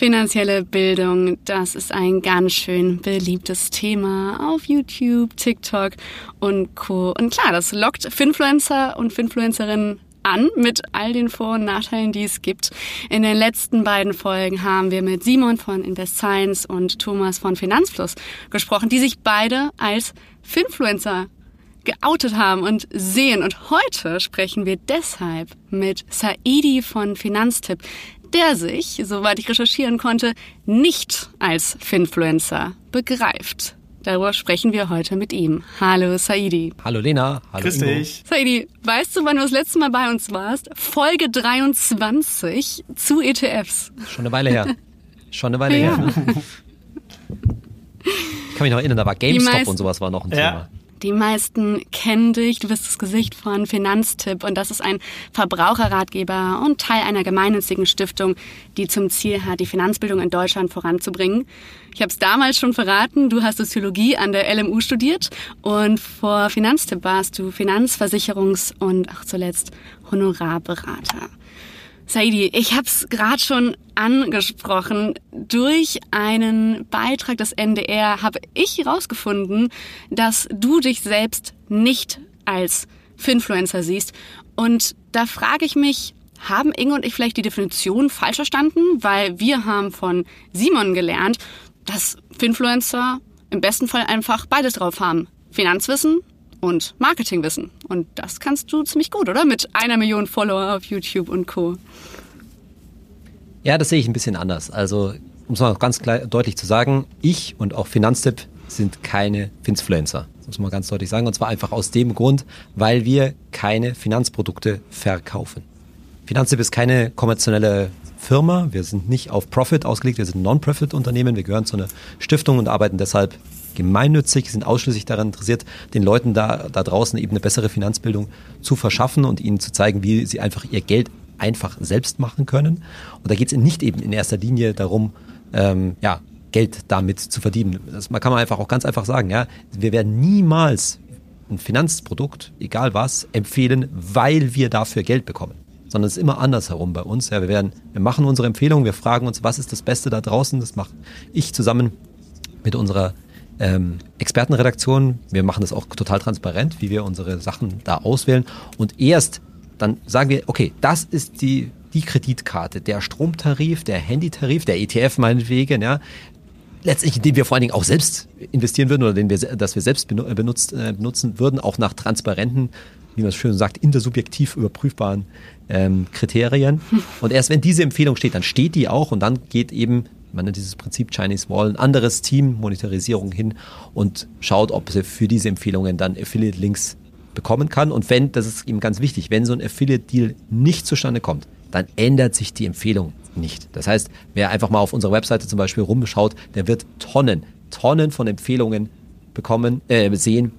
Finanzielle Bildung, das ist ein ganz schön beliebtes Thema auf YouTube, TikTok und Co. Und klar, das lockt Finfluencer und Finfluencerinnen an mit all den Vor- und Nachteilen, die es gibt. In den letzten beiden Folgen haben wir mit Simon von Invest Science und Thomas von Finanzfluss gesprochen, die sich beide als Finfluencer geoutet haben und sehen. Und heute sprechen wir deshalb mit Saidi von Finanztipp, der sich, soweit ich recherchieren konnte, nicht als Finfluencer begreift. Darüber sprechen wir heute mit ihm. Hallo Saidi. Hallo Lena. Hallo Grüß Ingo. dich. Saidi, weißt du, wann du das letzte Mal bei uns warst? Folge 23 zu ETFs. Schon eine Weile her. Schon eine Weile Ja. her. Ich kann mich noch erinnern, da war GameStop und sowas war noch ein Ja. Die meisten kennen dich, du bist das Gesicht von Finanztipp und das ist ein Verbraucherratgeber und Teil einer gemeinnützigen Stiftung, die zum Ziel hat, die Finanzbildung in Deutschland voranzubringen. Ich habe es damals schon verraten, du hast Soziologie an der LMU studiert und vor Finanztipp warst du Finanzversicherungs- und ach zuletzt Honorarberater. Saidi, ich habe es gerade schon angesprochen. Durch einen Beitrag des NDR habe ich herausgefunden, dass du dich selbst nicht als Finfluencer siehst. Und da frage ich mich, haben Inge und ich vielleicht die Definition falsch verstanden? Weil wir haben von Simon gelernt, dass Finfluencer im besten Fall einfach beides drauf haben. Finanzwissen und Marketingwissen. Und das kannst du ziemlich gut, oder? Mit einer Million Follower auf YouTube und Co. Ja, das sehe ich ein bisschen anders. Also, um es mal ganz klar, deutlich zu sagen, ich und auch Finanztipp sind keine Finfluencer. Das muss man ganz deutlich sagen. Und zwar einfach aus dem Grund, weil wir keine Finanzprodukte verkaufen. Finanztipp ist keine kommerzielle Firma. Wir sind nicht auf Profit ausgelegt. Wir sind ein Non-Profit-Unternehmen. Wir gehören zu einer Stiftung und arbeiten deshalb gemeinnützig, sind ausschließlich daran interessiert, den Leuten da, da draußen eben eine bessere Finanzbildung zu verschaffen und ihnen zu zeigen, wie sie einfach ihr Geld einfach selbst machen können. Und da geht es nicht eben in erster Linie darum, ähm, ja, Geld damit zu verdienen. Das man kann man einfach auch ganz einfach sagen, ja, wir werden niemals ein Finanzprodukt, egal was, empfehlen, weil wir dafür Geld bekommen. Sondern es ist immer andersherum bei uns. Ja, wir werden, wir machen unsere Empfehlungen, wir fragen uns, was ist das Beste da draußen? Das mache ich zusammen mit unserer ähm, Expertenredaktion. Wir machen das auch total transparent, wie wir unsere Sachen da auswählen. Und erst dann sagen wir, okay, das ist die, die Kreditkarte, der Stromtarif, der Handytarif, der ETF meinetwegen, ja. Letztlich, in den wir vor allen Dingen auch selbst investieren würden oder den wir, dass wir selbst benu- benutzt, äh, benutzen würden, auch nach transparenten, wie man es schön sagt, intersubjektiv überprüfbaren ähm, Kriterien. Und erst wenn diese Empfehlung steht, dann steht die auch und dann geht eben, man nennt dieses Prinzip Chinese Wall, ein anderes Team, Monetarisierung hin und schaut, ob sie für diese Empfehlungen dann Affiliate-Links bekommen kann. Und wenn, das ist eben ganz wichtig, wenn so ein Affiliate-Deal nicht zustande kommt, dann ändert sich die Empfehlung nicht. Das heißt, wer einfach mal auf unserer Webseite zum Beispiel rumschaut, der wird Tonnen, Tonnen von Empfehlungen bekommen, äh, sehen,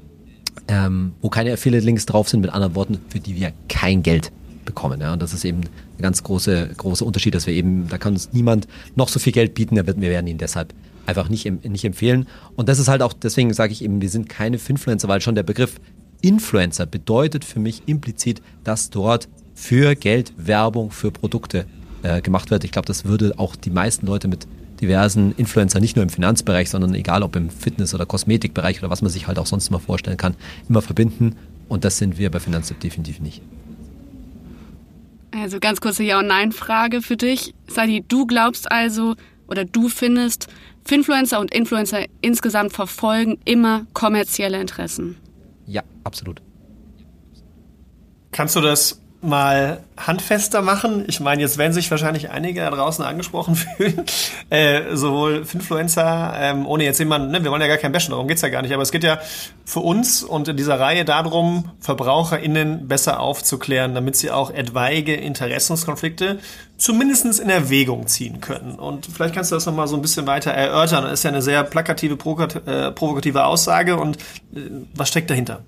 ähm, wo keine Affiliate-Links drauf sind, mit anderen Worten, für die wir kein Geld bekommen. Ja? Und das ist eben ein ganz große, großer Unterschied, dass wir eben, da kann uns niemand noch so viel Geld bieten, wir werden ihn deshalb einfach nicht, nicht empfehlen. Und das ist halt auch, deswegen sage ich eben, wir sind keine Finfluencer, weil schon der Begriff Influencer bedeutet für mich implizit, dass dort für Geld Werbung für Produkte äh, gemacht wird. Ich glaube, das würde auch die meisten Leute mit diversen Influencer, nicht nur im Finanzbereich, sondern egal ob im Fitness- oder Kosmetikbereich oder was man sich halt auch sonst immer vorstellen kann, immer verbinden. Und das sind wir bei Finanztipp definitiv nicht. Also ganz kurze Ja- und Nein-Frage für dich. Sadi, du glaubst also oder du findest, Finfluencer und Influencer insgesamt verfolgen immer kommerzielle Interessen. Ja, absolut. Kannst du das mal handfester machen? Ich meine, jetzt werden sich wahrscheinlich einige da draußen angesprochen fühlen. Äh, sowohl Influencer, ähm, ohne jetzt jemanden, ne, wir wollen ja gar kein Bashen, darum geht's ja gar nicht. Aber es geht ja für uns und in dieser Reihe darum, VerbraucherInnen besser aufzuklären, damit sie auch etwaige Interessenskonflikte zumindest in Erwägung ziehen können. Und vielleicht kannst du das nochmal so ein bisschen weiter erörtern. Das ist ja eine sehr plakative, äh, provokative Aussage und äh, was steckt dahinter?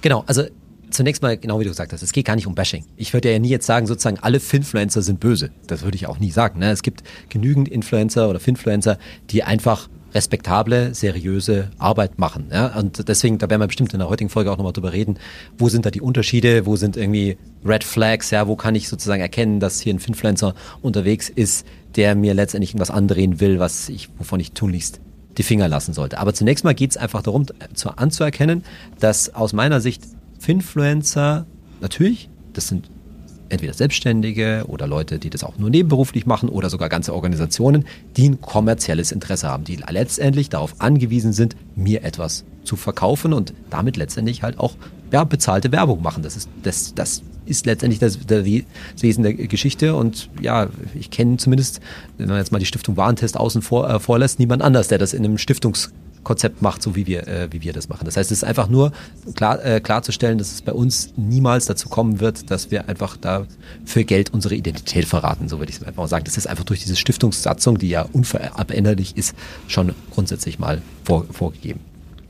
Genau, also zunächst mal, genau wie du gesagt hast, es geht gar nicht um Bashing. Ich würde ja nie jetzt sagen, sozusagen alle Finfluencer sind böse. Das würde ich auch nie sagen. Ne? Es gibt genügend Influencer oder Finfluencer, die einfach respektable, seriöse Arbeit machen. Ja? Und deswegen, da werden wir bestimmt in der heutigen Folge auch nochmal drüber reden, wo sind da die Unterschiede, wo sind irgendwie Red Flags, ja, wo kann ich sozusagen erkennen, dass hier ein Finfluencer unterwegs ist, der mir letztendlich irgendwas andrehen will, was ich, wovon ich tunlichst die Finger lassen sollte. Aber zunächst mal geht es einfach darum, zu, anzuerkennen, dass aus meiner Sicht Finfluencer natürlich, das sind entweder Selbstständige oder Leute, die das auch nur nebenberuflich machen oder sogar ganze Organisationen, die ein kommerzielles Interesse haben, die letztendlich darauf angewiesen sind, mir etwas zu verkaufen und damit letztendlich halt auch ja, bezahlte Werbung machen. Das ist, das, das ist letztendlich das, Wesen der Geschichte und ja, ich kenne zumindest, wenn man jetzt mal die Stiftung Warentest außen vor, äh, vorlässt, niemand anders, der das in einem Stiftungs Konzept macht, so wie wir, äh, wie wir das machen. Das heißt, es ist einfach nur klar, äh, klarzustellen, dass es bei uns niemals dazu kommen wird, dass wir einfach da für Geld unsere Identität verraten, so würde ich es einfach mal sagen. Das ist einfach durch diese Stiftungssatzung, die ja unveränderlich ist, schon grundsätzlich mal vor, vorgegeben.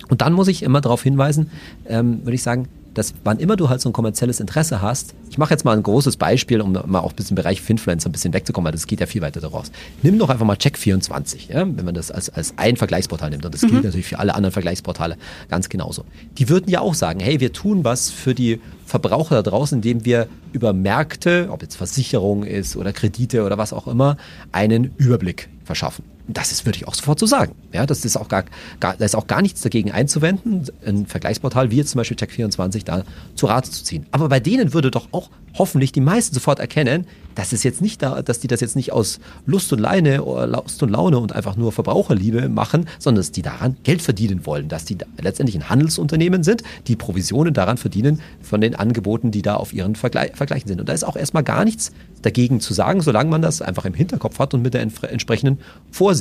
Und dann muss ich immer darauf hinweisen, ähm, würde ich sagen, dass wann immer du halt so ein kommerzielles Interesse hast, ich mache jetzt mal ein großes Beispiel, um mal auch ein bisschen im Bereich Finfluencer ein bisschen wegzukommen, weil das geht ja viel weiter daraus. Nimm doch einfach mal Check24, ja, wenn man das als, als ein Vergleichsportal nimmt. Und das mhm. gilt natürlich für alle anderen Vergleichsportale ganz genauso. Die würden ja auch sagen, hey, wir tun was für die Verbraucher da draußen, indem wir über Märkte, ob jetzt Versicherung ist oder Kredite oder was auch immer, einen Überblick verschaffen. Das ist, würde ich auch sofort so sagen. Ja, das ist auch gar, gar, da ist auch gar nichts dagegen einzuwenden, ein Vergleichsportal wie jetzt zum Beispiel Check24 da zu Rate zu ziehen. Aber bei denen würde doch auch hoffentlich die meisten sofort erkennen, dass es jetzt nicht da, dass die das jetzt nicht aus Lust und Leine oder Lust und Laune und einfach nur Verbraucherliebe machen, sondern dass die daran Geld verdienen wollen, dass die letztendlich ein Handelsunternehmen sind, die Provisionen daran verdienen von den Angeboten, die da auf ihren Vergleich, Vergleichen sind. Und da ist auch erstmal gar nichts dagegen zu sagen, solange man das einfach im Hinterkopf hat und mit der entsprechenden Vorsicht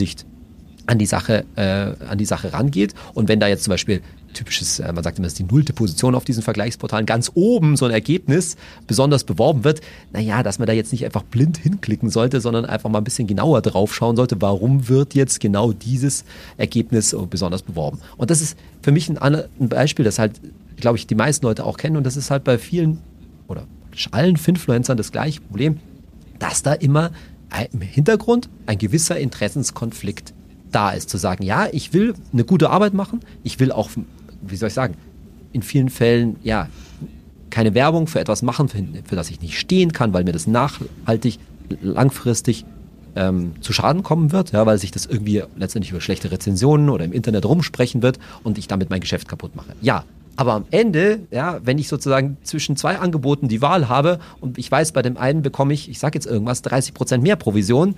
an die Sache, äh, an die Sache rangeht. Und wenn da jetzt zum Beispiel typisches, äh, man sagt immer, das ist die nullte Position auf diesen Vergleichsportalen, ganz oben so ein Ergebnis besonders beworben wird, naja, dass man da jetzt nicht einfach blind hinklicken sollte, sondern einfach mal ein bisschen genauer drauf schauen sollte, warum wird jetzt genau dieses Ergebnis besonders beworben. Und das ist für mich ein, ein Beispiel, das halt, glaube ich, die meisten Leute auch kennen und das ist halt bei vielen oder allen Finfluencern das gleiche Problem, dass da immer im Hintergrund ein gewisser Interessenskonflikt da ist, zu sagen, ja, ich will eine gute Arbeit machen, ich will auch, wie soll ich sagen, in vielen Fällen, ja, keine Werbung für etwas machen, für, für das ich nicht stehen kann, weil mir das nachhaltig, langfristig ähm, zu Schaden kommen wird, ja, weil sich das irgendwie letztendlich über schlechte Rezensionen oder im Internet rumsprechen wird und ich damit mein Geschäft kaputt mache. Ja, aber am Ende, ja, wenn ich sozusagen zwischen zwei Angeboten die Wahl habe und ich weiß, bei dem einen bekomme ich, ich sage jetzt irgendwas, 30 Prozent mehr Provision,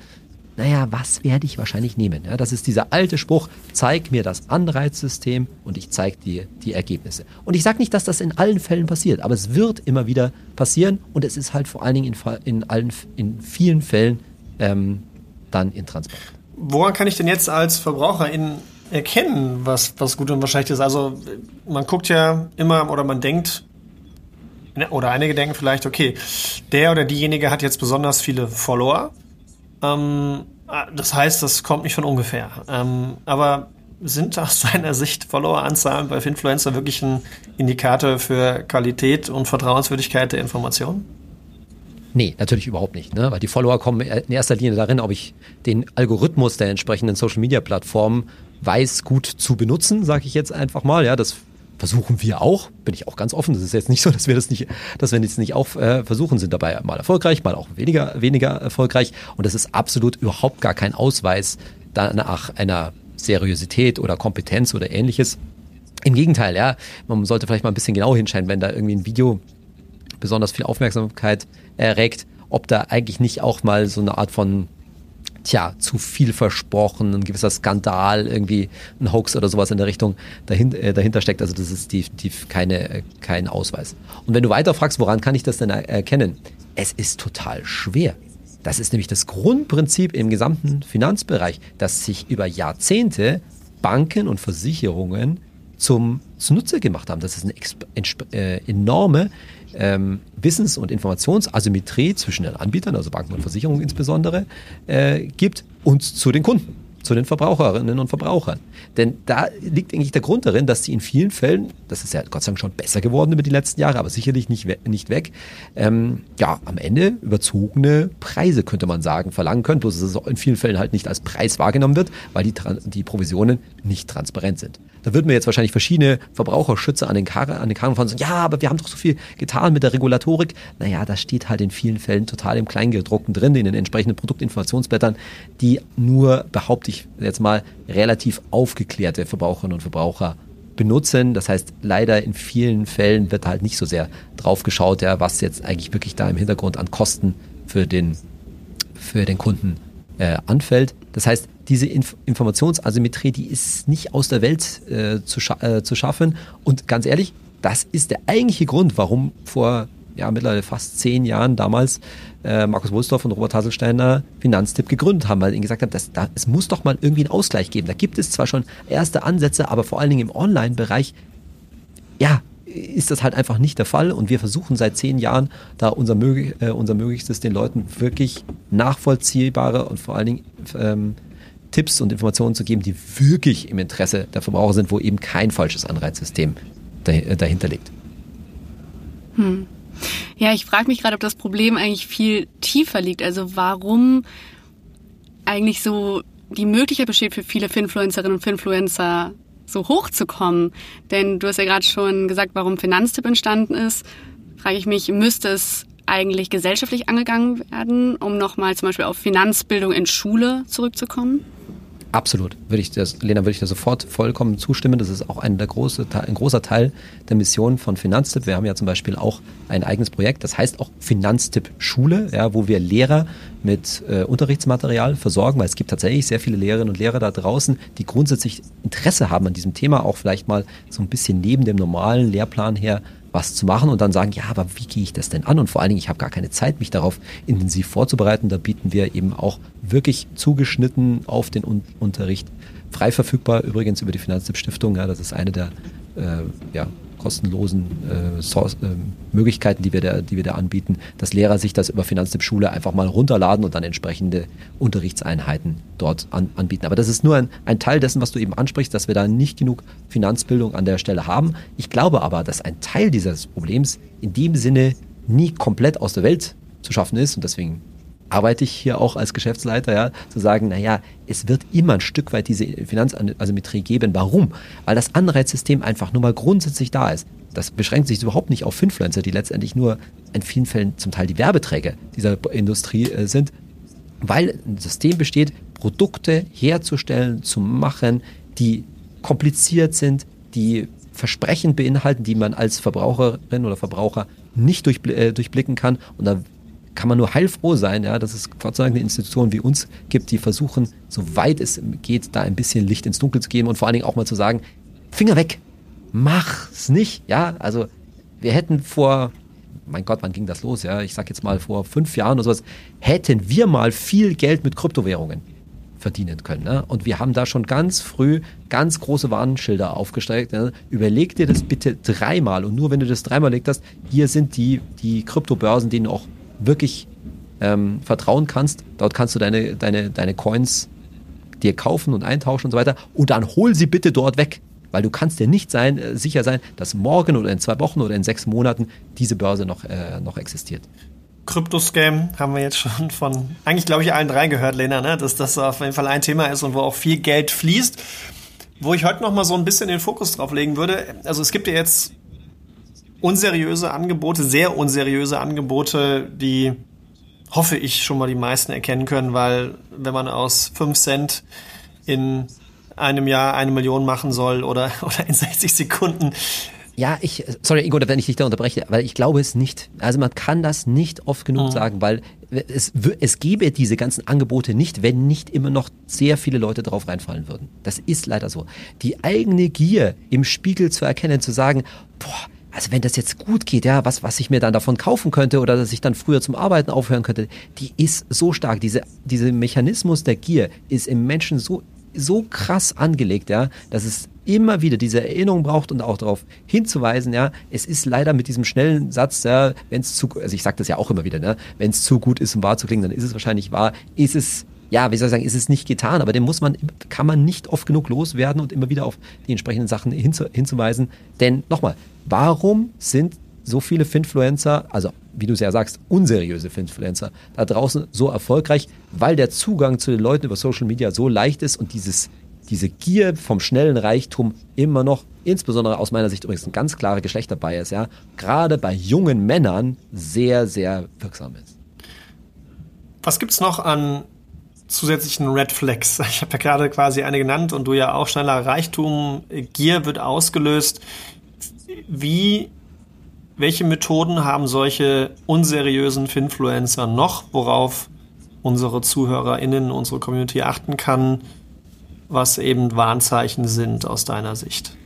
naja, was werde ich wahrscheinlich nehmen? Ja, das ist dieser alte Spruch, zeig mir das Anreizsystem und ich zeige dir die Ergebnisse. Und ich sage nicht, dass das in allen Fällen passiert, aber es wird immer wieder passieren und es ist halt vor allen Dingen in, in, allen, in vielen Fällen ähm, dann intransparent. Woran kann ich denn jetzt als Verbraucher in erkennen, was, was gut und was schlecht ist? Also man guckt ja immer oder man denkt, ne, oder einige denken vielleicht, okay, der oder diejenige hat jetzt besonders viele Follower ähm, ah, das heißt, das kommt nicht von ungefähr. Ähm, aber sind aus deiner Sicht Followeranzahlen bei Influencer wirklich ein Indikator für Qualität und Vertrauenswürdigkeit der Informationen? Nee, natürlich überhaupt nicht, ne? weil die Follower kommen in erster Linie darin, ob ich den Algorithmus der entsprechenden Social-Media-Plattformen weiß, gut zu benutzen, sage ich jetzt einfach mal. Ja, das versuchen wir auch, bin ich auch ganz offen. Das ist jetzt nicht so, dass wir das nicht, dass wir jetzt nicht auch äh, versuchen, sind dabei mal erfolgreich, mal auch weniger, weniger erfolgreich. Und das ist absolut überhaupt gar kein Ausweis danach einer Seriosität oder Kompetenz oder ähnliches. Im Gegenteil, ja, man sollte vielleicht mal ein bisschen genau hinschauen, wenn da irgendwie ein Video besonders viel Aufmerksamkeit erregt, ob da eigentlich nicht auch mal so eine Art von tja, zu viel versprochen, ein gewisser Skandal, irgendwie ein Hoax oder sowas in der Richtung dahinter, äh, dahinter steckt. Also das ist definitiv keine, äh, kein Ausweis. Und wenn du weiter fragst, woran kann ich das denn erkennen? Es ist total schwer. Das ist nämlich das Grundprinzip im gesamten Finanzbereich, dass sich über Jahrzehnte Banken und Versicherungen zum zunutze gemacht haben. Das ist eine äh, enorme ähm, Wissens- und Informationsasymmetrie zwischen den Anbietern, also Banken und Versicherungen insbesondere, äh, gibt und zu den Kunden. Zu den Verbraucherinnen und Verbrauchern. Denn da liegt eigentlich der Grund darin, dass sie in vielen Fällen, das ist ja Gott sei Dank schon besser geworden über die letzten Jahre, aber sicherlich nicht, we nicht weg, ähm, ja, am Ende überzogene Preise, könnte man sagen, verlangen können. Bloß dass es in vielen Fällen halt nicht als Preis wahrgenommen wird, weil die, die Provisionen nicht transparent sind. Da würden wir jetzt wahrscheinlich verschiedene Verbraucherschützer an den Karren, an den Karren fahren und sagen, ja, aber wir haben doch so viel getan mit der Regulatorik. Naja, das steht halt in vielen Fällen total im Kleingedruckten drin, in den entsprechenden Produktinformationsblättern, die nur, behaupte ich jetzt mal, relativ aufgeklärte Verbraucherinnen und Verbraucher benutzen. Das heißt, leider in vielen Fällen wird halt nicht so sehr drauf geschaut, ja, was jetzt eigentlich wirklich da im Hintergrund an Kosten für den, für den Kunden äh, anfällt. Das heißt, diese Inf Informationsasymmetrie, die ist nicht aus der Welt äh, zu, scha äh, zu schaffen. Und ganz ehrlich, das ist der eigentliche Grund, warum vor ja, mittlerweile fast zehn Jahren damals äh, Markus Wohlsdorf und Robert Hasselsteiner Finanztipp gegründet haben, weil ihnen gesagt haben, dass, da, es muss doch mal irgendwie einen Ausgleich geben. Da gibt es zwar schon erste Ansätze, aber vor allen Dingen im Online-Bereich, ja, ist das halt einfach nicht der Fall und wir versuchen seit zehn Jahren da unser, möglich, äh, unser Möglichstes den Leuten wirklich nachvollziehbare und vor allen Dingen ähm, Tipps und Informationen zu geben, die wirklich im Interesse der Verbraucher sind, wo eben kein falsches Anreizsystem dahinter liegt. Hm. Ja, ich frage mich gerade, ob das Problem eigentlich viel tiefer liegt. Also warum eigentlich so die Möglichkeit besteht für viele Finfluencerinnen und Finfluencer so hoch zu kommen. Denn du hast ja gerade schon gesagt, warum Finanztipp entstanden ist. Frage ich mich, müsste es eigentlich gesellschaftlich angegangen werden, um nochmal zum Beispiel auf Finanzbildung in Schule zurückzukommen? Absolut, würde ich das, Lena, würde ich da sofort vollkommen zustimmen. Das ist auch ein, der große, ein großer Teil der Mission von Finanztipp. Wir haben ja zum Beispiel auch ein eigenes Projekt, das heißt auch Finanztipp Schule, ja, wo wir Lehrer mit äh, Unterrichtsmaterial versorgen, weil es gibt tatsächlich sehr viele Lehrerinnen und Lehrer da draußen, die grundsätzlich Interesse haben an diesem Thema, auch vielleicht mal so ein bisschen neben dem normalen Lehrplan her was zu machen und dann sagen, ja, aber wie gehe ich das denn an? Und vor allen Dingen, ich habe gar keine Zeit, mich darauf intensiv vorzubereiten. Da bieten wir eben auch wirklich zugeschnitten auf den Un Unterricht frei verfügbar, übrigens über die Finanztipp Stiftung. Ja, das ist eine der äh, ja, kostenlosen äh, Source, äh, Möglichkeiten, die wir, da, die wir da anbieten, dass Lehrer sich das über Finanztipp Schule einfach mal runterladen und dann entsprechende Unterrichtseinheiten dort an, anbieten. Aber das ist nur ein, ein Teil dessen, was du eben ansprichst, dass wir da nicht genug Finanzbildung an der Stelle haben. Ich glaube aber, dass ein Teil dieses Problems in dem Sinne nie komplett aus der Welt zu schaffen ist und deswegen arbeite ich hier auch als Geschäftsleiter, ja, zu sagen, naja, es wird immer ein Stück weit diese Finanzasymmetrie geben. Warum? Weil das Anreizsystem einfach nur mal grundsätzlich da ist. Das beschränkt sich überhaupt nicht auf Influencer, die letztendlich nur in vielen Fällen zum Teil die Werbeträger dieser Industrie äh, sind, weil ein System besteht, Produkte herzustellen, zu machen, die kompliziert sind, die Versprechen beinhalten, die man als Verbraucherin oder Verbraucher nicht äh, durchblicken kann. Und da kann man nur heilfroh sein, ja, dass es Gott sei Dank eine Institution wie uns gibt, die versuchen, soweit es geht, da ein bisschen Licht ins Dunkel zu geben und vor allen Dingen auch mal zu sagen, Finger weg, mach's nicht, ja, also wir hätten vor, mein Gott, wann ging das los, ja, ich sag jetzt mal vor fünf Jahren oder sowas, hätten wir mal viel Geld mit Kryptowährungen verdienen können. Ne? Und wir haben da schon ganz früh ganz große Warnschilder aufgestellt. Ne? Überleg dir das bitte dreimal und nur wenn du das dreimal legt hast, hier sind die, die Kryptobörsen, denen auch wirklich ähm, vertrauen kannst. Dort kannst du deine, deine, deine Coins dir kaufen und eintauschen und so weiter. Und dann hol sie bitte dort weg. Weil du kannst dir nicht sein, äh, sicher sein, dass morgen oder in zwei Wochen oder in sechs Monaten diese Börse noch, äh, noch existiert. Kryptoscam haben wir jetzt schon von eigentlich, glaube ich, allen drei gehört, Lena, ne? dass das auf jeden Fall ein Thema ist und wo auch viel Geld fließt. Wo ich heute noch mal so ein bisschen den Fokus drauf legen würde, also es gibt ja jetzt unseriöse Angebote, sehr unseriöse Angebote, die hoffe ich schon mal die meisten erkennen können, weil wenn man aus 5 Cent in einem Jahr eine Million machen soll oder, oder in 60 Sekunden. Ja, ich, sorry, Ingo, wenn ich dich da unterbreche, weil ich glaube es nicht. Also man kann das nicht oft genug mhm. sagen, weil es, es gäbe diese ganzen Angebote nicht, wenn nicht immer noch sehr viele Leute drauf reinfallen würden. Das ist leider so. Die eigene Gier im Spiegel zu erkennen, zu sagen, boah, also wenn das jetzt gut geht, ja, was, was ich mir dann davon kaufen könnte oder dass ich dann früher zum Arbeiten aufhören könnte, die ist so stark. Diese, diese Mechanismus der Gier ist im Menschen so, so krass angelegt, ja, dass es immer wieder diese Erinnerung braucht und auch darauf hinzuweisen, ja, es ist leider mit diesem schnellen Satz, ja, wenn es zu, also ich sage das ja auch immer wieder, ne, wenn es zu gut ist, um wahr zu klingen, dann ist es wahrscheinlich wahr, ist es ja, wie soll ich sagen, ist es nicht getan, aber den muss man, kann man nicht oft genug loswerden und immer wieder auf die entsprechenden Sachen hinzu, hinzuweisen. Denn nochmal, warum sind so viele Finfluencer, also wie du es ja sagst, unseriöse Finfluencer da draußen so erfolgreich, weil der Zugang zu den Leuten über Social Media so leicht ist und dieses, diese Gier vom schnellen Reichtum immer noch, insbesondere aus meiner Sicht übrigens ein ganz klarer Geschlechterbias, ja, gerade bei jungen Männern sehr, sehr wirksam ist. Was gibt es noch an zusätzlichen Red Flags? Ich habe ja gerade quasi eine genannt und du ja auch schneller Reichtum, Gier wird ausgelöst. Wie welche Methoden haben solche unseriösen Finfluencer noch, worauf unsere ZuhörerInnen, unsere Community achten kann, was eben Warnzeichen sind aus deiner Sicht?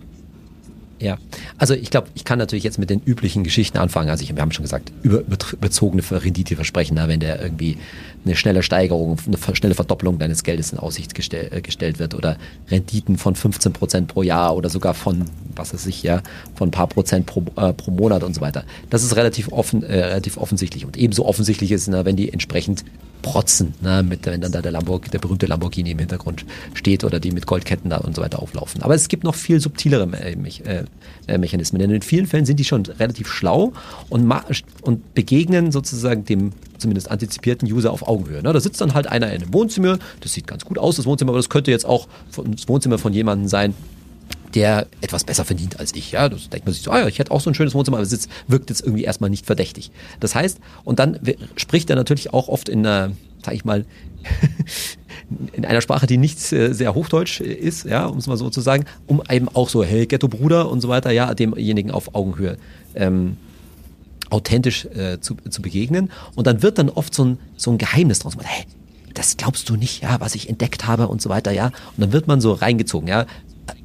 Ja, also ich glaube, ich kann natürlich jetzt mit den üblichen Geschichten anfangen. Also ich, wir haben schon gesagt, über, überzogene Renditeversprechen, ne? wenn der irgendwie eine schnelle Steigerung, eine schnelle Verdoppelung deines Geldes in Aussicht gestell, äh, gestellt wird oder Renditen von 15 Prozent pro Jahr oder sogar von, was weiß ich, ja, von ein paar Prozent pro, äh, pro Monat und so weiter. Das ist relativ offen, äh, relativ offensichtlich und ebenso offensichtlich ist, ne, wenn die entsprechend protzen, ne, mit, wenn dann da der, Lamborg, der berühmte Lamborghini im Hintergrund steht oder die mit Goldketten da und so weiter auflaufen. Aber es gibt noch viel subtilere äh, äh, Mechanismen, denn in vielen Fällen sind die schon relativ schlau und, und begegnen sozusagen dem zumindest antizipierten User auf Augenhöhe. Ne? Da sitzt dann halt einer in einem Wohnzimmer, das sieht ganz gut aus, das Wohnzimmer, aber das könnte jetzt auch das Wohnzimmer von jemandem sein, der etwas besser verdient als ich. Ja, das denkt man sich so, ah ja, ich hätte auch so ein schönes Wohnzimmer, aber es wirkt jetzt irgendwie erstmal nicht verdächtig. Das heißt, und dann spricht er natürlich auch oft in einer, sag ich mal, in einer Sprache, die nicht sehr hochdeutsch ist, ja, um es mal so zu sagen, um eben auch so, hey, Ghetto-Bruder und so weiter, ja, demjenigen auf Augenhöhe ähm, authentisch äh, zu, zu begegnen. Und dann wird dann oft so ein, so ein Geheimnis draus. Hey, das glaubst du nicht, ja, was ich entdeckt habe und so weiter, ja. Und dann wird man so reingezogen, ja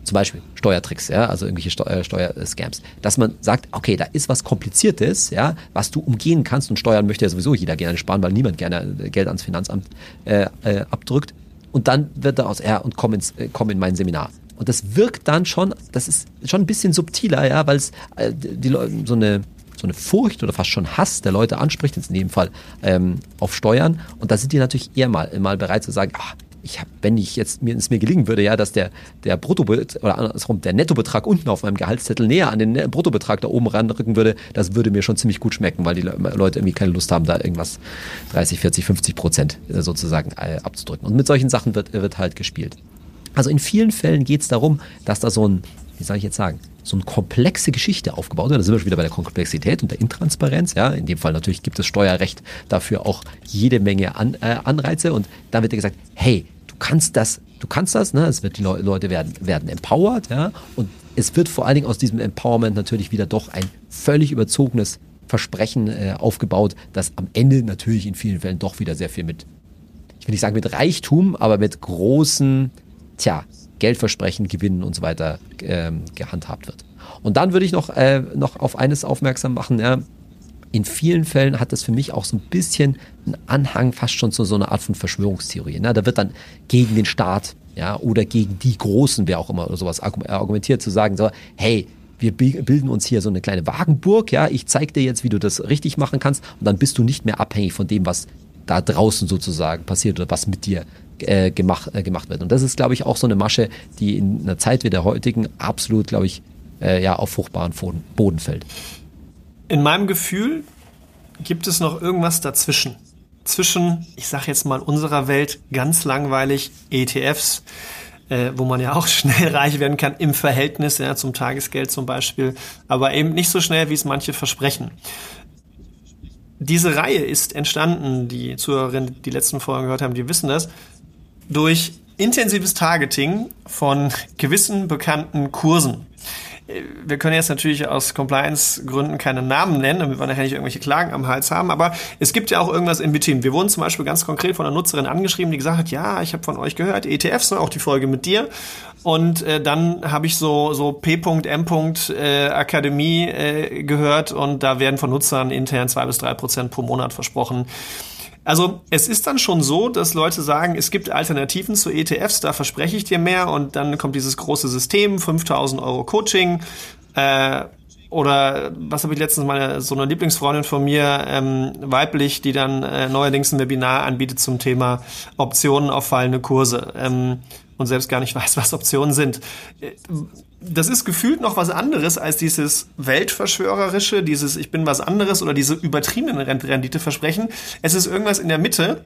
zum Beispiel Steuertricks, ja, also irgendwelche Steu äh, Steuerscams, dass man sagt, okay, da ist was Kompliziertes, ja, was du umgehen kannst und Steuern möchte ja sowieso jeder gerne sparen, weil niemand gerne Geld ans Finanzamt äh, äh, abdrückt. Und dann wird er aus, ja, und komm, ins, äh, komm in mein Seminar. Und das wirkt dann schon, das ist schon ein bisschen subtiler, ja, weil es äh, die Leute so eine so eine Furcht oder fast schon Hass der Leute anspricht, jetzt in dem Fall ähm, auf Steuern. Und da sind die natürlich eher mal, mal bereit zu sagen, ach, ich habe, wenn ich jetzt mir es mir gelingen würde, ja, dass der der Brutto oder andersrum der Nettobetrag unten auf meinem Gehaltszettel näher an den Bruttobetrag da oben ranrücken würde, das würde mir schon ziemlich gut schmecken, weil die Leute irgendwie keine Lust haben, da irgendwas 30, 40, 50 Prozent äh, sozusagen äh, abzudrücken. Und mit solchen Sachen wird wird halt gespielt. Also in vielen Fällen geht es darum, dass da so ein, wie soll ich jetzt sagen, so eine komplexe Geschichte aufgebaut wird. Da sind wir schon wieder bei der Komplexität und der Intransparenz. Ja, in dem Fall natürlich gibt das Steuerrecht dafür auch jede Menge An, äh, Anreize und dann wird dir gesagt, hey, du kannst das, du kannst das, ne? Es wird die Le Leute werden, werden empowered, ja, und es wird vor allen Dingen aus diesem Empowerment natürlich wieder doch ein völlig überzogenes Versprechen äh, aufgebaut, das am Ende natürlich in vielen Fällen doch wieder sehr viel mit, ich will nicht sagen mit Reichtum, aber mit großen, tja, Geldversprechen, Gewinnen und so weiter ähm, gehandhabt wird. Und dann würde ich noch, äh, noch auf eines aufmerksam machen, ja, in vielen Fällen hat das für mich auch so ein bisschen einen Anhang fast schon zu so einer Art von Verschwörungstheorie. Ne? Da wird dann gegen den Staat ja, oder gegen die Großen, wer auch immer oder sowas argumentiert, zu sagen, so, hey, wir bilden uns hier so eine kleine Wagenburg, ja, ich zeige dir jetzt, wie du das richtig machen kannst und dann bist du nicht mehr abhängig von dem, was da draußen sozusagen passiert oder was mit dir äh, gemacht, äh, gemacht wird. Und das ist, glaube ich, auch so eine Masche, die in einer Zeit wie der heutigen absolut, glaube ich, äh, ja, auf fruchtbaren Boden fällt. In meinem Gefühl gibt es noch irgendwas dazwischen. Zwischen, ich sage jetzt mal, unserer Welt ganz langweilig ETFs, äh, wo man ja auch schnell reich werden kann im Verhältnis ja, zum Tagesgeld zum Beispiel, aber eben nicht so schnell, wie es manche versprechen. Diese Reihe ist entstanden, die Zuhörerinnen, die die letzten Folgen gehört haben, die wissen das, durch intensives Targeting von gewissen bekannten Kursen wir können jetzt natürlich aus Compliance-Gründen keine Namen nennen, damit wir nachher nicht irgendwelche Klagen am Hals haben, aber es gibt ja auch irgendwas in between. Wir wurden zum Beispiel ganz konkret von einer Nutzerin angeschrieben, die gesagt hat, ja, ich habe von euch gehört, ETFs, ne, auch die Folge mit dir. Und äh, dann habe ich so, so P.M. Äh, Akademie äh, gehört und da werden von Nutzern intern zwei bis drei Prozent pro Monat versprochen. Also es ist dann schon so, dass Leute sagen, es gibt Alternativen zu ETFs, da verspreche ich dir mehr und dann kommt dieses große System, 5000 Euro Coaching äh, oder was habe ich letztens meine so eine Lieblingsfreundin von mir ähm, weiblich, die dann äh, neuerdings ein Webinar anbietet zum Thema Optionen auf fallende Kurse. Ähm, und selbst gar nicht weiß, was Optionen sind. Das ist gefühlt noch was anderes als dieses weltverschwörerische, dieses ich bin was anderes oder diese übertriebenen Renditeversprechen. Es ist irgendwas in der Mitte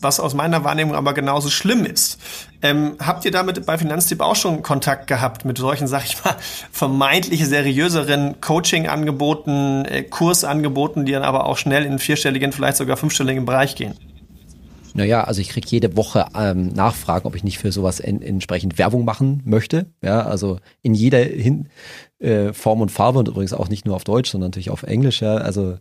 was aus meiner Wahrnehmung aber genauso schlimm ist. Ähm, habt ihr damit bei Finanztipp auch schon Kontakt gehabt mit solchen, sag ich mal, vermeintlich seriöseren Coaching-Angeboten, äh, Kursangeboten, die dann aber auch schnell in vierstelligen, vielleicht sogar fünfstelligen Bereich gehen? Naja, also ich kriege jede Woche ähm, Nachfragen, ob ich nicht für sowas in, entsprechend Werbung machen möchte. Ja, also in jeder Hin äh, Form und Farbe und übrigens auch nicht nur auf Deutsch, sondern natürlich auf Englisch. Ja, also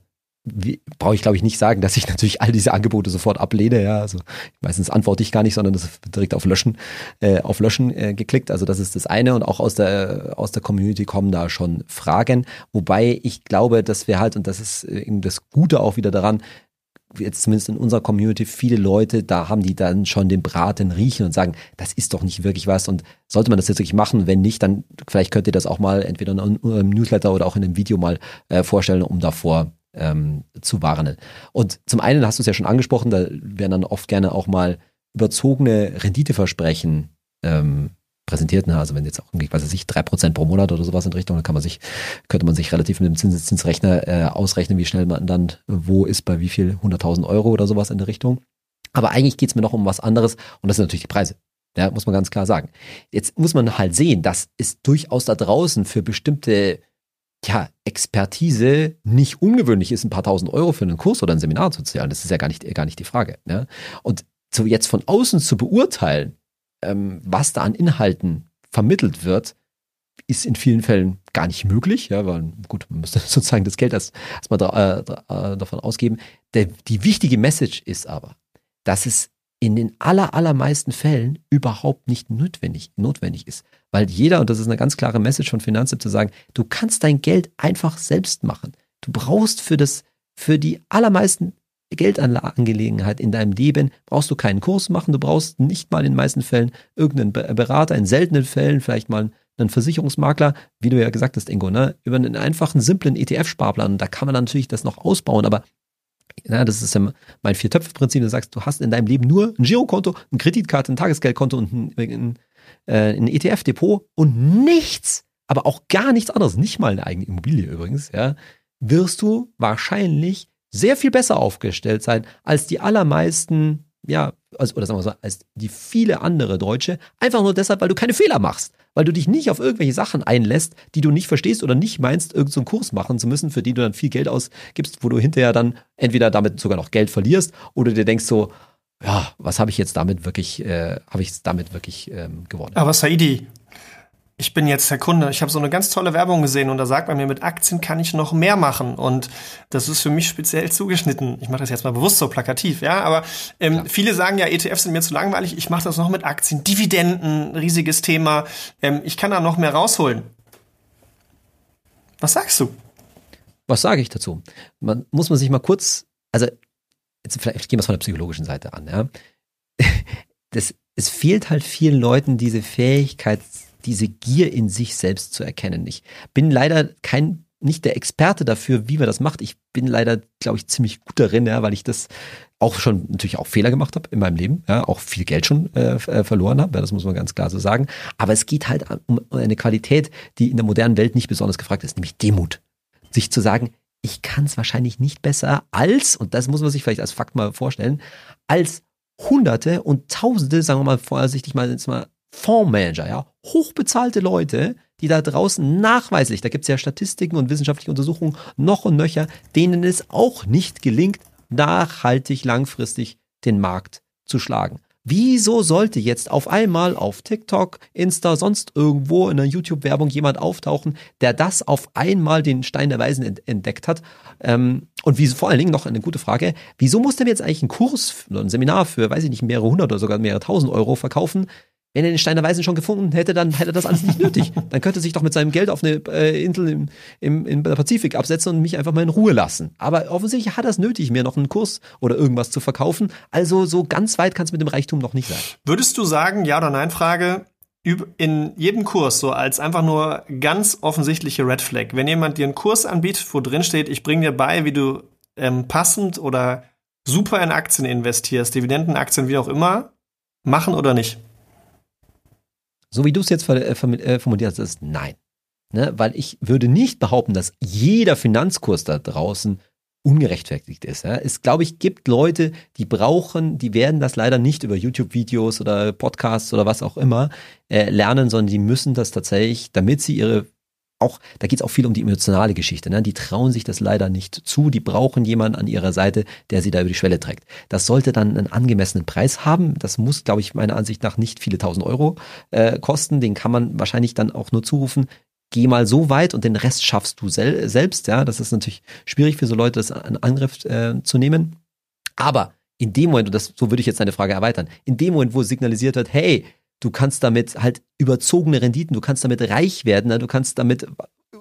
brauche ich glaube ich nicht sagen, dass ich natürlich all diese Angebote sofort ablehne. Ja, also meistens antworte ich gar nicht, sondern das wird direkt auf Löschen, äh, auf Löschen äh, geklickt. Also das ist das eine und auch aus der aus der Community kommen da schon Fragen, wobei ich glaube, dass wir halt und das ist äh, eben das Gute auch wieder daran, jetzt zumindest in unserer Community viele Leute, da haben die dann schon den Braten riechen und sagen, das ist doch nicht wirklich was und sollte man das jetzt wirklich machen, wenn nicht, dann vielleicht könnt ihr das auch mal entweder in einem Newsletter oder auch in einem Video mal äh, vorstellen, um davor ähm, zu warnen. Und zum einen hast du es ja schon angesprochen, da werden dann oft gerne auch mal überzogene Renditeversprechen ähm, präsentiert. Ne? Also wenn jetzt auch irgendwie, weiß ich, drei Prozent pro Monat oder sowas in Richtung, dann kann man sich, könnte man sich relativ mit dem Zinseszinsrechner äh, ausrechnen, wie schnell man dann wo ist, bei wie viel, 100.000 Euro oder sowas in der Richtung. Aber eigentlich geht es mir noch um was anderes und das sind natürlich die Preise. Ja, muss man ganz klar sagen. Jetzt muss man halt sehen, dass es durchaus da draußen für bestimmte ja, Expertise nicht ungewöhnlich ist, ein paar tausend Euro für einen Kurs oder ein Seminar zu zahlen. Das ist ja gar nicht, gar nicht die Frage. Ne? Und so jetzt von außen zu beurteilen, ähm, was da an Inhalten vermittelt wird, ist in vielen Fällen gar nicht möglich, ja, weil gut, man müsste sozusagen das Geld erst, erstmal da, äh, davon ausgeben. Der, die wichtige Message ist aber, dass es in den aller, allermeisten Fällen überhaupt nicht notwendig, notwendig ist. Weil jeder, und das ist eine ganz klare Message von Finanztipp zu sagen, du kannst dein Geld einfach selbst machen. Du brauchst für das, für die allermeisten Geldangelegenheit in deinem Leben. Brauchst du keinen Kurs machen, du brauchst nicht mal in den meisten Fällen irgendeinen Berater, in seltenen Fällen vielleicht mal einen Versicherungsmakler, wie du ja gesagt hast, Ingo, ne, über einen einfachen, simplen ETF-Sparplan. Da kann man natürlich das noch ausbauen, aber ja, das ist ja mein Vier-Töpfe-Prinzip. Du sagst, du hast in deinem Leben nur ein Girokonto, eine Kreditkarte, ein Tagesgeldkonto und ein, ein, äh, ein ETF-Depot und nichts, aber auch gar nichts anderes, nicht mal eine eigene Immobilie übrigens, ja, wirst du wahrscheinlich sehr viel besser aufgestellt sein als die allermeisten, ja, also, oder sagen wir so, als die viele andere Deutsche, einfach nur deshalb, weil du keine Fehler machst weil du dich nicht auf irgendwelche Sachen einlässt, die du nicht verstehst oder nicht meinst, irgendeinen so Kurs machen zu müssen, für die du dann viel Geld ausgibst, wo du hinterher dann entweder damit sogar noch Geld verlierst oder dir denkst so, ja, was habe ich jetzt damit wirklich, äh, habe ich damit wirklich ähm, gewonnen? Aber Saidi, ich bin jetzt der Kunde, ich habe so eine ganz tolle Werbung gesehen und da sagt man mir, mit Aktien kann ich noch mehr machen und das ist für mich speziell zugeschnitten. Ich mache das jetzt mal bewusst so plakativ, ja, aber ähm, viele sagen ja, ETFs sind mir zu langweilig, ich mache das noch mit Aktien, Dividenden, riesiges Thema, ähm, ich kann da noch mehr rausholen. Was sagst du? Was sage ich dazu? Man muss man sich mal kurz, also jetzt vielleicht gehen wir es von der psychologischen Seite an, ja. Das, es fehlt halt vielen Leuten diese Fähigkeit, diese Gier in sich selbst zu erkennen. Ich bin leider kein nicht der Experte dafür, wie man das macht. Ich bin leider, glaube ich, ziemlich gut darin, ja, weil ich das auch schon natürlich auch Fehler gemacht habe in meinem Leben, ja, auch viel Geld schon äh, äh verloren habe, ja, das muss man ganz klar so sagen. Aber es geht halt um eine Qualität, die in der modernen Welt nicht besonders gefragt ist, nämlich Demut. Sich zu sagen, ich kann es wahrscheinlich nicht besser als, und das muss man sich vielleicht als Fakt mal vorstellen, als Hunderte und Tausende, sagen wir mal vorsichtig mal, jetzt mal Fondsmanager, ja, hochbezahlte Leute, die da draußen nachweislich, da gibt es ja Statistiken und wissenschaftliche Untersuchungen noch und nöcher, denen es auch nicht gelingt, nachhaltig langfristig den Markt zu schlagen. Wieso sollte jetzt auf einmal auf TikTok, Insta, sonst irgendwo in einer YouTube-Werbung jemand auftauchen, der das auf einmal den Stein der Weisen entdeckt hat? Ähm, und wie, vor allen Dingen noch eine gute Frage, wieso muss der jetzt eigentlich einen Kurs oder ein Seminar für, weiß ich nicht, mehrere hundert oder sogar mehrere tausend Euro verkaufen, wenn er den Stein der Weisen schon gefunden hätte, dann hätte er das alles nicht nötig. Dann könnte er sich doch mit seinem Geld auf eine äh, Insel im, im, im Pazifik absetzen und mich einfach mal in Ruhe lassen. Aber offensichtlich hat er es nötig, mir noch einen Kurs oder irgendwas zu verkaufen. Also so ganz weit kann es mit dem Reichtum noch nicht sein. Würdest du sagen, ja oder nein, Frage, in jedem Kurs so als einfach nur ganz offensichtliche Red Flag. Wenn jemand dir einen Kurs anbietet, wo drin steht, ich bringe dir bei, wie du ähm, passend oder super in Aktien investierst, Dividendenaktien, wie auch immer, machen oder nicht? So wie du es jetzt äh, formuliert hast, ist nein. Ne? Weil ich würde nicht behaupten, dass jeder Finanzkurs da draußen ungerechtfertigt ist. Ja. Es, glaube ich, gibt Leute, die brauchen, die werden das leider nicht über YouTube-Videos oder Podcasts oder was auch immer äh, lernen, sondern die müssen das tatsächlich, damit sie ihre auch, da geht es auch viel um die emotionale Geschichte. Ne? Die trauen sich das leider nicht zu. Die brauchen jemanden an ihrer Seite, der sie da über die Schwelle trägt. Das sollte dann einen angemessenen Preis haben. Das muss, glaube ich, meiner Ansicht nach nicht viele tausend Euro äh, kosten. Den kann man wahrscheinlich dann auch nur zurufen, geh mal so weit und den Rest schaffst du sel selbst. Ja, das ist natürlich schwierig für so Leute, das in Angriff äh, zu nehmen. Aber in dem Moment, und das, so würde ich jetzt deine Frage erweitern, in dem Moment, wo signalisiert wird, hey, du kannst damit halt überzogene Renditen, du kannst damit reich werden, ne, du kannst damit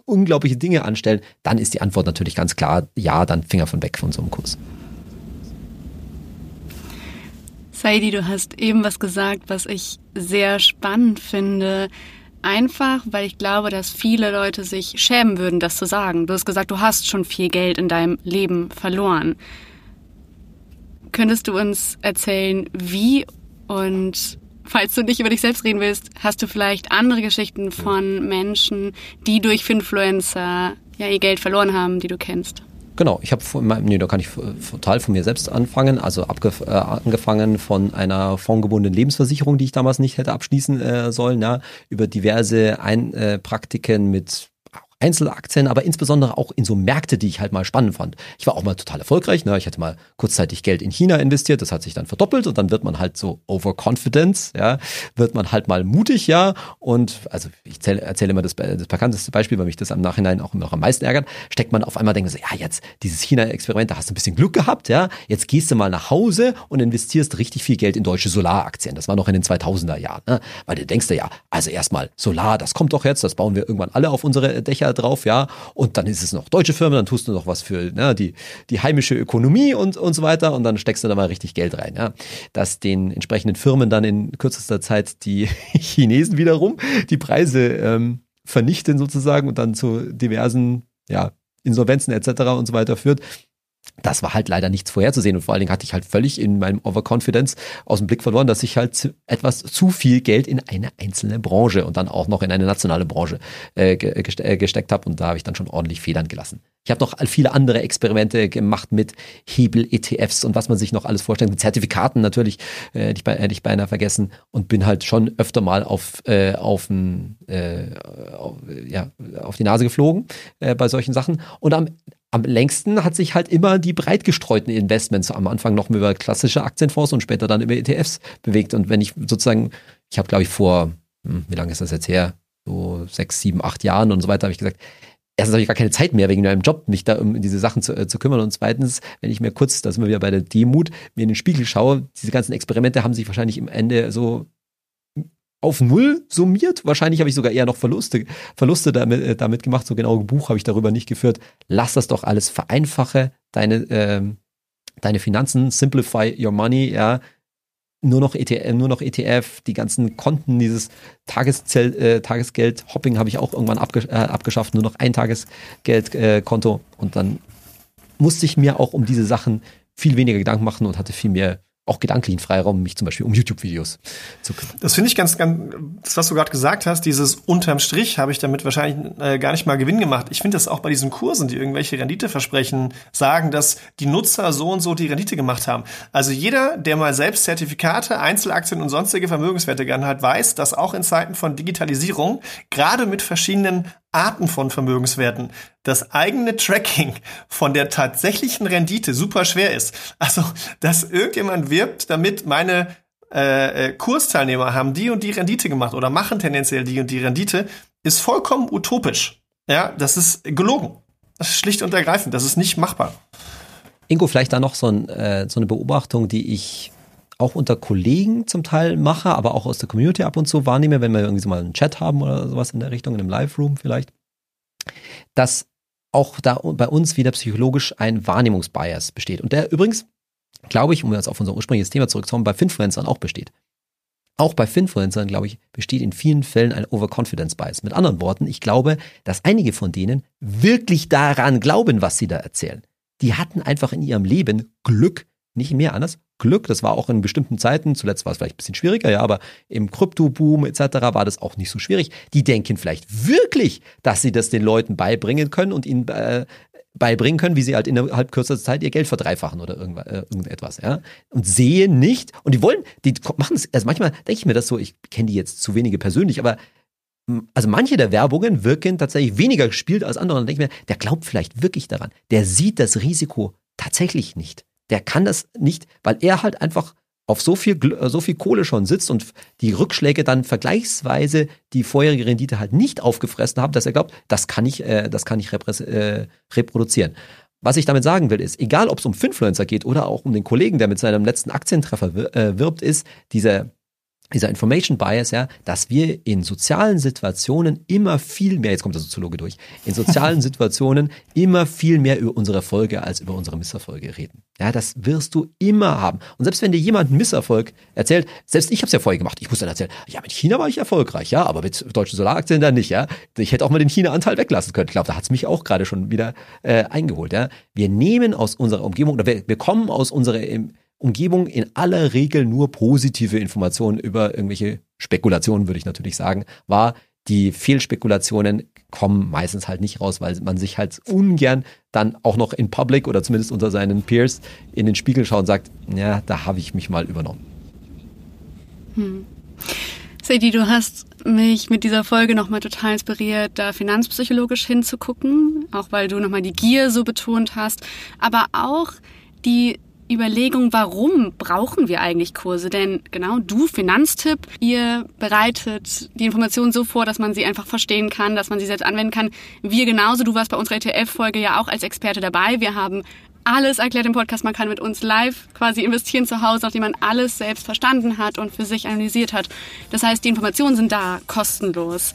unglaubliche Dinge anstellen, dann ist die Antwort natürlich ganz klar, ja, dann Finger von weg von so einem Kurs. Saidi, du hast eben was gesagt, was ich sehr spannend finde einfach, weil ich glaube, dass viele Leute sich schämen würden, das zu sagen. Du hast gesagt, du hast schon viel Geld in deinem Leben verloren. Könntest du uns erzählen, wie und falls du nicht über dich selbst reden willst, hast du vielleicht andere Geschichten von Menschen, die durch Finfluencer ja ihr Geld verloren haben, die du kennst? Genau, ich habe, nee, da kann ich total von mir selbst anfangen. Also äh, angefangen von einer fondgebundenen Lebensversicherung, die ich damals nicht hätte abschließen äh, sollen, ja, über diverse Ein äh, Praktiken mit Einzelaktien, aber insbesondere auch in so Märkte, die ich halt mal spannend fand. Ich war auch mal total erfolgreich. Ne? Ich hatte mal kurzzeitig Geld in China investiert, das hat sich dann verdoppelt und dann wird man halt so overconfident, ja, wird man halt mal mutig, ja. Und also ich erzähle, erzähle immer das, das bekannteste Beispiel, weil mich das am Nachhinein auch noch am meisten ärgert, steckt man auf einmal denkt so, ja, jetzt dieses China-Experiment, da hast du ein bisschen Glück gehabt, ja. Jetzt gehst du mal nach Hause und investierst richtig viel Geld in deutsche Solaraktien. Das war noch in den 2000er Jahren, ne? Weil du denkst ja, also erstmal Solar, das kommt doch jetzt, das bauen wir irgendwann alle auf unsere Dächer Dächer drauf, ja, und dann ist es noch deutsche Firmen, dann tust du noch was für ne, die, die heimische Ökonomie und, und so weiter und dann steckst du da mal richtig Geld rein, ja. Dass den entsprechenden Firmen dann in kürzester Zeit die Chinesen wiederum die Preise ähm, vernichten sozusagen und dann zu diversen, ja, Insolvenzen etc. und so weiter führt, das war halt leider nichts vorherzusehen und vor allen Dingen hatte ich halt völlig in meinem Overconfidence aus dem Blick verloren, dass ich halt etwas zu viel Geld in eine einzelne Branche und dann auch noch in eine nationale Branche äh, äh gesteckt habe und da habe ich dann schon ordentlich Federn gelassen. Ich habe noch viele andere Experimente gemacht mit Hebel-ETFs und was man sich noch alles vorstellt, mit Zertifikaten natürlich, äh, hätte, ich, hätte ich beinahe vergessen und bin halt schon öfter mal auf, äh, auf, ein, äh, auf, ja, auf die Nase geflogen äh, bei solchen Sachen. Und am am längsten hat sich halt immer die breit gestreuten Investments am Anfang noch über klassische Aktienfonds und später dann über ETFs bewegt. Und wenn ich sozusagen, ich habe glaube ich vor, hm, wie lange ist das jetzt her? So sechs, sieben, acht Jahren und so weiter, habe ich gesagt, erstens habe ich gar keine Zeit mehr wegen meinem Job, mich da um diese Sachen zu, äh, zu kümmern. Und zweitens, wenn ich mir kurz, da sind wir wieder bei der Demut, mir in den Spiegel schaue, diese ganzen Experimente haben sich wahrscheinlich im Ende so auf Null summiert. Wahrscheinlich habe ich sogar eher noch Verluste, Verluste damit, äh, damit gemacht. So genau ein Buch habe ich darüber nicht geführt. Lass das doch alles vereinfache deine, ähm, deine Finanzen, simplify your money, ja. Nur noch, ETF, nur noch ETF, die ganzen Konten, dieses Tageszell, äh, Tagesgeld-Hopping habe ich auch irgendwann abge äh, abgeschafft, nur noch ein Tagesgeldkonto. Äh, und dann musste ich mir auch um diese Sachen viel weniger Gedanken machen und hatte viel mehr auch gedanklichen Freiraum, mich zum Beispiel um YouTube-Videos zu kümmern. Das finde ich ganz, ganz, das, was du gerade gesagt hast, dieses unterm Strich habe ich damit wahrscheinlich äh, gar nicht mal Gewinn gemacht. Ich finde das auch bei diesen Kursen, die irgendwelche Renditeversprechen sagen, dass die Nutzer so und so die Rendite gemacht haben. Also jeder, der mal selbst Zertifikate, Einzelaktien und sonstige Vermögenswerte gern hat, weiß, dass auch in Zeiten von Digitalisierung, gerade mit verschiedenen Arten von Vermögenswerten das eigene Tracking von der tatsächlichen Rendite super schwer ist. Also, dass irgendjemand wirbt, damit meine äh, äh, Kursteilnehmer haben die und die Rendite gemacht oder machen tendenziell die und die Rendite, ist vollkommen utopisch. Ja, das ist gelogen. Das ist schlicht und ergreifend. Das ist nicht machbar. Ingo, vielleicht da noch so, ein, äh, so eine Beobachtung, die ich auch unter Kollegen zum Teil mache, aber auch aus der Community ab und zu wahrnehme, wenn wir irgendwie so mal einen Chat haben oder sowas in der Richtung, in einem Live-Room vielleicht, dass auch da bei uns wieder psychologisch ein Wahrnehmungsbias besteht. Und der übrigens, glaube ich, um jetzt auf unser ursprüngliches Thema zurückzukommen, bei Finfluencern auch besteht. auch bei Finfluencern, glaube ich, besteht in vielen Fällen ein Overconfidence Bias. Mit anderen Worten, ich glaube, dass einige von denen wirklich daran glauben, was sie da erzählen. Die hatten einfach in ihrem Leben Glück, nicht mehr anders, Glück. Das war auch in bestimmten Zeiten, zuletzt war es vielleicht ein bisschen schwieriger, ja, aber im Krypto-Boom etc. war das auch nicht so schwierig. Die denken vielleicht wirklich, dass sie das den Leuten beibringen können und ihnen äh, beibringen können, wie sie halt innerhalb kürzester Zeit ihr Geld verdreifachen oder äh, irgendetwas, ja. Und sehen nicht, und die wollen, die machen es, also manchmal denke ich mir das so, ich kenne die jetzt zu wenige persönlich, aber also manche der Werbungen wirken tatsächlich weniger gespielt als andere. Und dann denke ich mir, der glaubt vielleicht wirklich daran. Der sieht das Risiko tatsächlich nicht. Der kann das nicht, weil er halt einfach auf so viel, äh, so viel Kohle schon sitzt und die Rückschläge dann vergleichsweise die vorherige Rendite halt nicht aufgefressen haben, dass er glaubt, das kann ich, äh, das kann ich äh, reproduzieren. Was ich damit sagen will, ist, egal ob es um Finfluencer geht oder auch um den Kollegen, der mit seinem letzten Aktientreffer äh, wirbt, ist diese dieser Information Bias, ja, dass wir in sozialen Situationen immer viel mehr, jetzt kommt der Soziologe durch, in sozialen Situationen immer viel mehr über unsere Erfolge als über unsere Misserfolge reden. Ja, das wirst du immer haben. Und selbst wenn dir jemand einen Misserfolg erzählt, selbst ich habe es ja vorher gemacht, ich muss dann erzählen, ja, mit China war ich erfolgreich, ja, aber mit deutschen Solaraktien dann nicht, ja. Ich hätte auch mal den China-Anteil weglassen können. Ich glaube, da hat es mich auch gerade schon wieder äh, eingeholt, ja. Wir nehmen aus unserer Umgebung, oder wir, wir kommen aus unserer Umgebung in aller Regel nur positive Informationen über irgendwelche Spekulationen, würde ich natürlich sagen, war. Die Fehlspekulationen kommen meistens halt nicht raus, weil man sich halt ungern dann auch noch in Public oder zumindest unter seinen Peers in den Spiegel schaut und sagt, ja, da habe ich mich mal übernommen. Hm. Sadie, du hast mich mit dieser Folge nochmal total inspiriert, da finanzpsychologisch hinzugucken, auch weil du nochmal die Gier so betont hast, aber auch die Überlegung, warum brauchen wir eigentlich Kurse? Denn genau du, Finanztipp, ihr bereitet die Informationen so vor, dass man sie einfach verstehen kann, dass man sie selbst anwenden kann. Wir genauso, du warst bei unserer ETF-Folge ja auch als Experte dabei. Wir haben alles erklärt im Podcast. Man kann mit uns live quasi investieren zu Hause, nachdem man alles selbst verstanden hat und für sich analysiert hat. Das heißt, die Informationen sind da, kostenlos.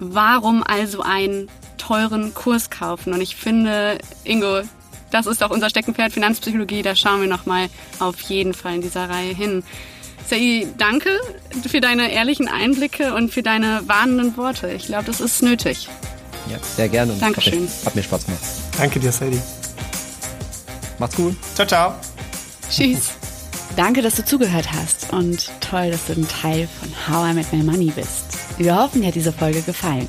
Warum also einen teuren Kurs kaufen? Und ich finde, Ingo, das ist auch unser Steckenpferd Finanzpsychologie. Da schauen wir nochmal auf jeden Fall in dieser Reihe hin. Sai, danke für deine ehrlichen Einblicke und für deine warnenden Worte. Ich glaube, das ist nötig. Ja, sehr gerne. Und Dankeschön. Hat, hat mir Spaß gemacht. Danke dir, Sadie. Macht's gut. Ciao, ciao. Tschüss. Danke, dass du zugehört hast und toll, dass du ein Teil von How I Met My Money bist. Wir hoffen, dir hat diese Folge gefallen.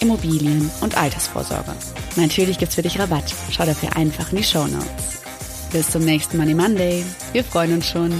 Immobilien und Altersvorsorge. Natürlich gibt's für dich Rabatt. Schau dafür einfach in die Show Notes. Bis zum nächsten Money Monday. Wir freuen uns schon.